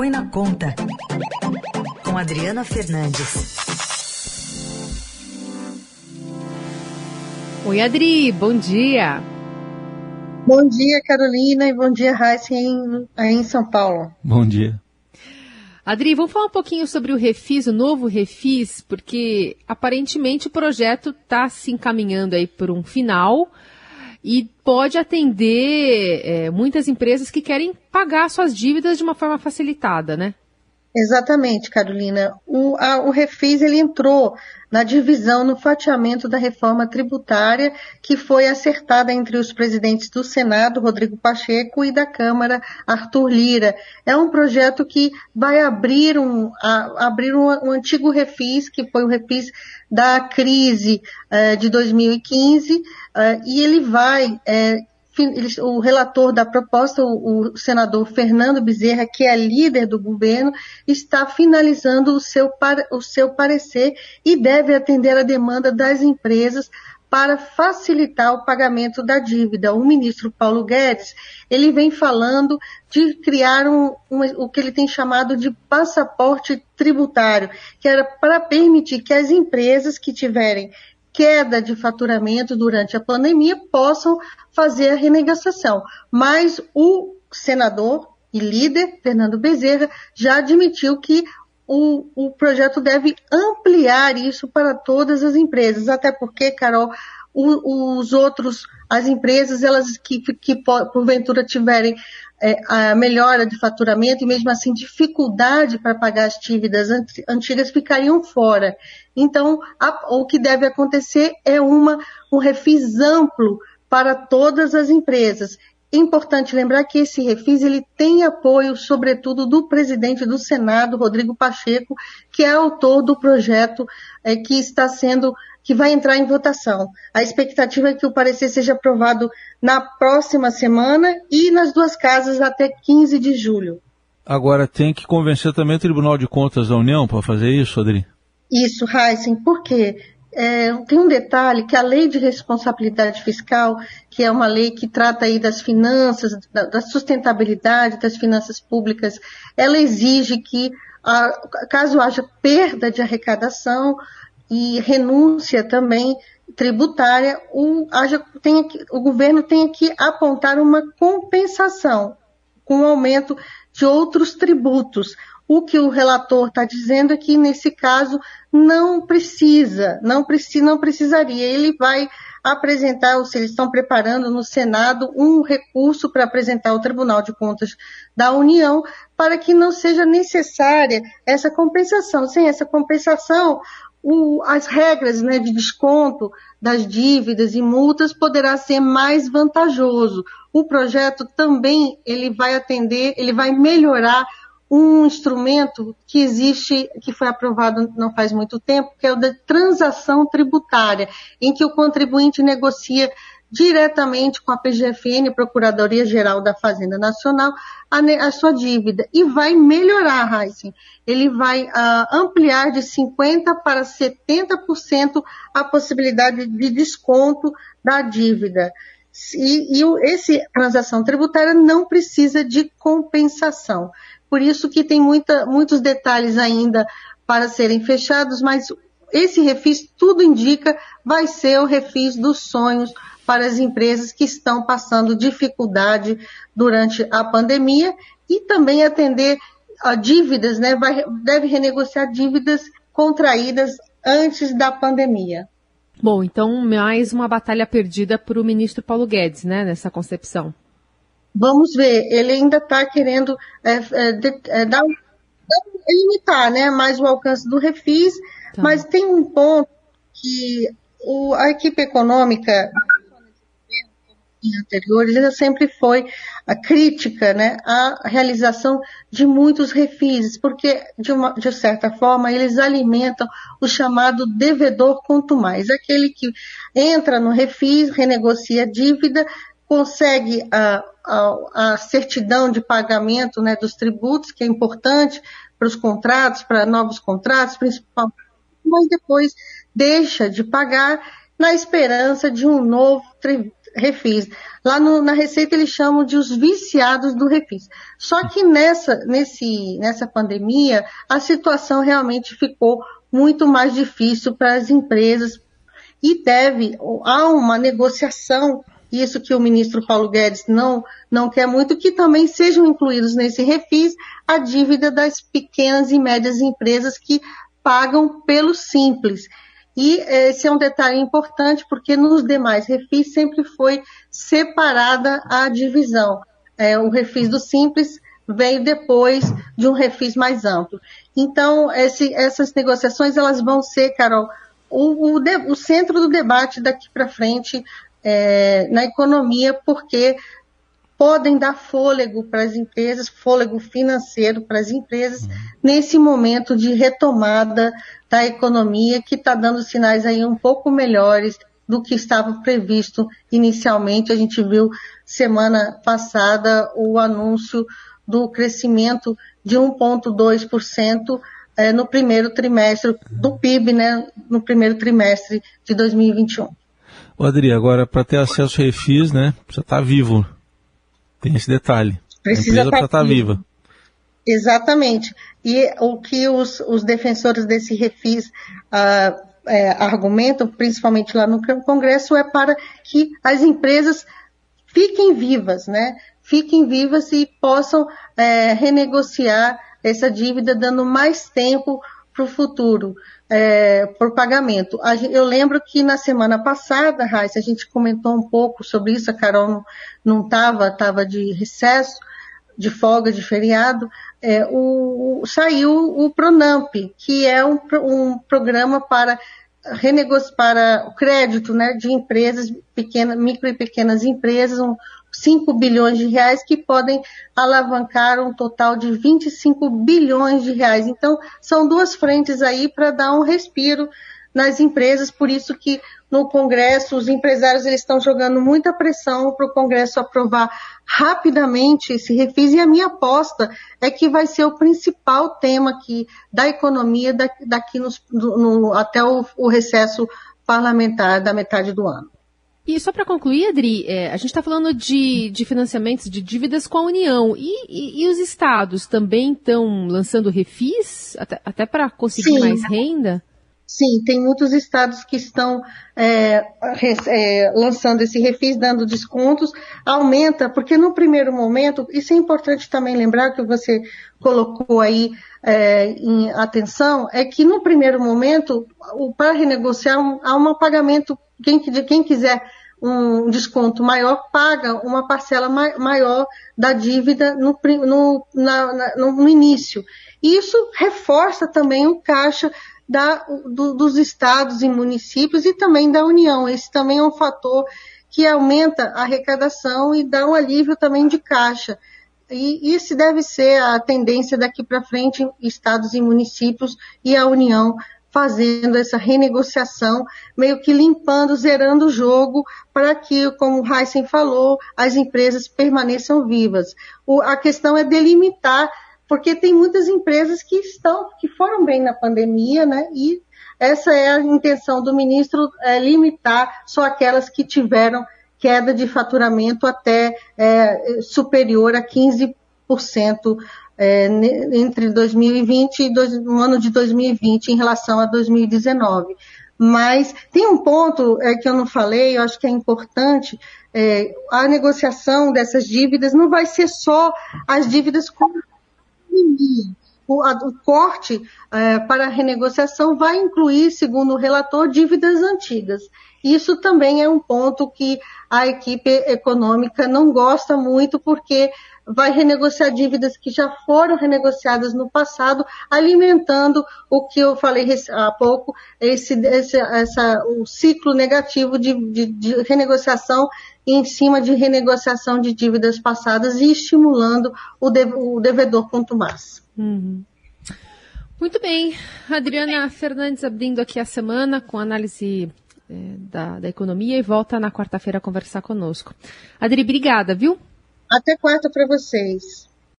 Põe na Conta, com Adriana Fernandes. Oi, Adri, bom dia. Bom dia, Carolina, e bom dia, Raíssa, em, aí em São Paulo. Bom dia. Adri, vamos falar um pouquinho sobre o Refis, o novo Refis, porque aparentemente o projeto está se encaminhando aí por um final e pode atender é, muitas empresas que querem pagar suas dívidas de uma forma facilitada, né? Exatamente, Carolina. O, a, o Refis ele entrou na divisão, no fatiamento da reforma tributária que foi acertada entre os presidentes do Senado, Rodrigo Pacheco, e da Câmara, Arthur Lira. É um projeto que vai abrir um, a, abrir um, um antigo Refis, que foi o Refis da crise uh, de 2015, uh, eh, e ele vai uh, o relator da proposta, o, senador Fernando Bezerra, que é líder do governo, está finalizando o seu, o seu parecer e deve atender a demanda das empresas para facilitar o pagamento da dívida. O ministro Paulo Guedes, ele vem falando de criar um, um, o que ele tem chamado de passaporte tributário, que era para permitir que as empresas que tiverem queda de faturamento durante a pandemia possam fazer a renegociação. Mas o senador e líder, Fernando Bezerra, já admitiu que o, o projeto deve ampliar isso para todas as empresas, até porque, Carol, os outros, as empresas, elas que, que porventura tiverem é, a melhora de faturamento e mesmo assim dificuldade para pagar as dívidas antigas ficariam fora. Então, a, o que deve acontecer é uma, um refis amplo para todas as empresas. Importante lembrar que esse refis ele tem apoio, sobretudo, do presidente do Senado, Rodrigo Pacheco, que é autor do projeto é, que está sendo que vai entrar em votação. A expectativa é que o parecer seja aprovado na próxima semana e nas duas casas até 15 de julho. Agora tem que convencer também o Tribunal de Contas da União para fazer isso, Adri? Isso, Heisen, por quê? É, tem um detalhe que a lei de responsabilidade fiscal, que é uma lei que trata aí das finanças, da, da sustentabilidade das finanças públicas, ela exige que, a, caso haja perda de arrecadação, e renúncia também tributária, o, haja, tem que, o governo tem que apontar uma compensação com o aumento de outros tributos. O que o relator está dizendo é que, nesse caso, não precisa, não, precisa, não precisaria. Ele vai apresentar, ou se eles estão preparando no Senado, um recurso para apresentar ao Tribunal de Contas da União para que não seja necessária essa compensação. Sem essa compensação, o, as regras né, de desconto das dívidas e multas poderá ser mais vantajoso. O projeto também ele vai atender, ele vai melhorar um instrumento que existe, que foi aprovado não faz muito tempo, que é o da transação tributária, em que o contribuinte negocia diretamente com a PGFN, Procuradoria Geral da Fazenda Nacional, a, a sua dívida. E vai melhorar, Heisen. Ele vai uh, ampliar de 50% para 70% a possibilidade de desconto da dívida. E, e esse transação tributária não precisa de compensação. Por isso que tem muita, muitos detalhes ainda para serem fechados, mas esse refis, tudo indica, vai ser o refis dos sonhos para as empresas que estão passando dificuldade durante a pandemia e também atender a dívidas, né, vai, deve renegociar dívidas contraídas antes da pandemia. Bom, então mais uma batalha perdida para o ministro Paulo Guedes, né, nessa concepção. Vamos ver, ele ainda está querendo é, é, é, dar, limitar né, mais o alcance do refis, tá. mas tem um ponto que o, a equipe econômica anteriores, ela sempre foi a crítica né, à realização de muitos refis, porque, de, uma, de certa forma, eles alimentam o chamado devedor quanto mais, aquele que entra no refis, renegocia a dívida, consegue a, a, a certidão de pagamento né, dos tributos, que é importante para os contratos, para novos contratos, principalmente, mas depois deixa de pagar na esperança de um novo refis. Lá no, na Receita eles chamam de os viciados do refis. Só que nessa, nesse, nessa pandemia, a situação realmente ficou muito mais difícil para as empresas e deve, há uma negociação, isso que o ministro Paulo Guedes não, não quer muito, que também sejam incluídos nesse refis a dívida das pequenas e médias empresas que pagam pelo simples. E esse é um detalhe importante porque nos demais refis sempre foi separada a divisão. É, o refis do simples veio depois de um refis mais amplo. Então, esse, essas negociações elas vão ser, Carol, o, o, de, o centro do debate daqui para frente é, na economia, porque podem dar fôlego para as empresas, fôlego financeiro para as empresas, uhum. nesse momento de retomada da economia, que está dando sinais aí um pouco melhores do que estava previsto inicialmente. A gente viu semana passada o anúncio do crescimento de 1,2% é, no primeiro trimestre do PIB, né, no primeiro trimestre de 2021. Ô Adri, agora para ter acesso ao refis, né, precisa estar tá vivo. Tem esse detalhe. Precisa estar tá viva. Exatamente. E o que os, os defensores desse refis uh, é, argumentam, principalmente lá no Congresso, é para que as empresas fiquem vivas, né? Fiquem vivas e possam é, renegociar essa dívida, dando mais tempo para o futuro, é, por pagamento. Eu lembro que na semana passada, Raíssa, a gente comentou um pouco sobre isso, a Carol não estava, estava de recesso, de folga, de feriado, é, o, saiu o Pronamp, que é um, um programa para renegociar o crédito né, de empresas, pequenas, micro e pequenas empresas, um, 5 bilhões de reais que podem alavancar um total de 25 bilhões de reais. Então, são duas frentes aí para dar um respiro nas empresas, por isso que no Congresso os empresários eles estão jogando muita pressão para o Congresso aprovar rapidamente esse refis e a minha aposta é que vai ser o principal tema aqui da economia daqui no, no, até o, o recesso parlamentar da metade do ano. E só para concluir, Adri, é, a gente está falando de, de, financiamentos de dívidas com a União. E, e, e os estados também estão lançando refis, até, até para conseguir Sim. mais renda? Sim, tem muitos estados que estão é, é, lançando esse refis, dando descontos, aumenta, porque no primeiro momento, isso é importante também lembrar que você colocou aí é, em atenção, é que no primeiro momento, para renegociar, há um pagamento, quem, quem quiser um desconto maior, paga uma parcela maior da dívida no, no, na, no início. Isso reforça também o caixa da, do, dos estados e municípios e também da União. Esse também é um fator que aumenta a arrecadação e dá um alívio também de caixa. E isso deve ser a tendência daqui para frente, estados e municípios e a União fazendo essa renegociação, meio que limpando, zerando o jogo, para que, como o Heisen falou, as empresas permaneçam vivas. O, a questão é delimitar, porque tem muitas empresas que estão, que foram bem na pandemia, né? E essa é a intenção do ministro, é, limitar só aquelas que tiveram queda de faturamento até é, superior a 15% é, entre 2020 e dois, no ano de 2020 em relação a 2019. Mas tem um ponto é, que eu não falei, eu acho que é importante, é, a negociação dessas dívidas não vai ser só as dívidas com o, a, o corte é, para a renegociação vai incluir, segundo o relator, dívidas antigas. Isso também é um ponto que a equipe econômica não gosta muito, porque vai renegociar dívidas que já foram renegociadas no passado, alimentando o que eu falei há pouco, esse, esse essa, o ciclo negativo de, de, de renegociação em cima de renegociação de dívidas passadas e estimulando o, de, o devedor mais. Uhum. Muito bem, Adriana Fernandes abrindo aqui a semana com análise é, da, da economia e volta na quarta-feira a conversar conosco. Adri, obrigada, viu? Até quarta para vocês.